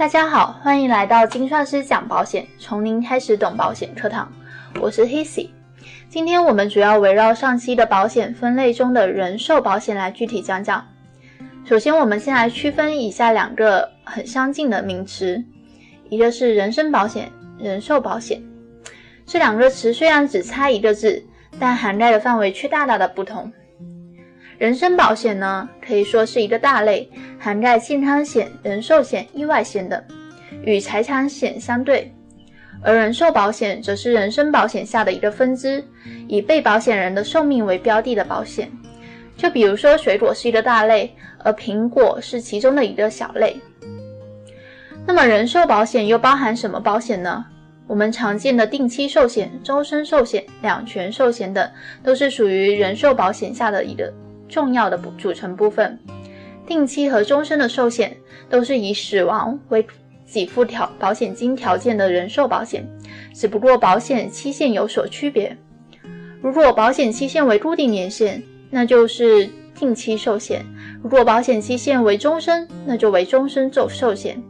大家好，欢迎来到金算师讲保险，从零开始懂保险课堂。我是 Hissy，今天我们主要围绕上期的保险分类中的人寿保险来具体讲讲。首先，我们先来区分以下两个很相近的名词，一个是人身保险、人寿保险。这两个词虽然只差一个字，但涵盖的范围却大大的不同。人身保险呢，可以说是一个大类，涵盖健康险、人寿险、意外险等，与财产险相对；而人寿保险则是人身保险下的一个分支，以被保险人的寿命为标的的保险。就比如说，水果是一个大类，而苹果是其中的一个小类。那么，人寿保险又包含什么保险呢？我们常见的定期寿险、终身寿险、两全寿险等，都是属于人寿保险下的一个重要的组成部分。定期和终身的寿险都是以死亡为给付条保险金条件的人寿保险，只不过保险期限有所区别。如果保险期限为固定年限，那就是定期寿险；如果保险期限为终身，那就为终身寿寿险。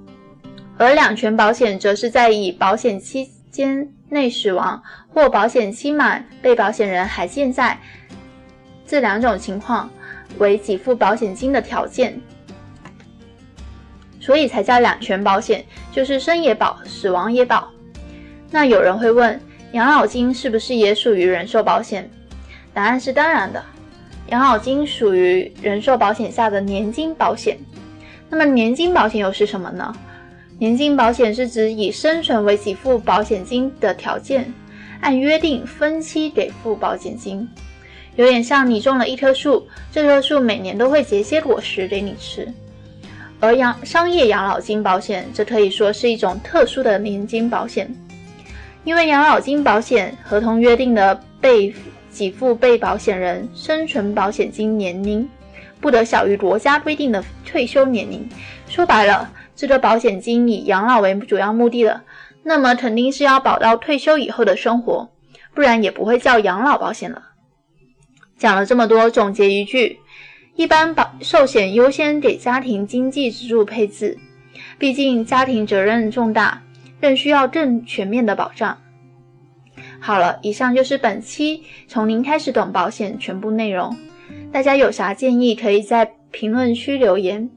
而两全保险则是在以保险期间内死亡或保险期满被保险人还健在这两种情况为给付保险金的条件，所以才叫两全保险，就是生也保，死亡也保。那有人会问，养老金是不是也属于人寿保险？答案是当然的，养老金属于人寿保险下的年金保险。那么年金保险又是什么呢？年金保险是指以生存为给付保险金的条件，按约定分期给付保险金，有点像你种了一棵树，这棵树每年都会结些果实给你吃。而养商业养老金保险则可以说是一种特殊的年金保险，因为养老金保险合同约定的被给付被保险人生存保险金年龄不得小于国家规定的退休年龄，说白了。这个保险金以养老为主要目的的，那么肯定是要保到退休以后的生活，不然也不会叫养老保险了。讲了这么多，总结一句：一般保寿险优先给家庭经济支柱配置，毕竟家庭责任重大，更需要更全面的保障。好了，以上就是本期从零开始懂保险全部内容。大家有啥建议，可以在评论区留言，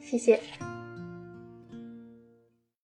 谢谢。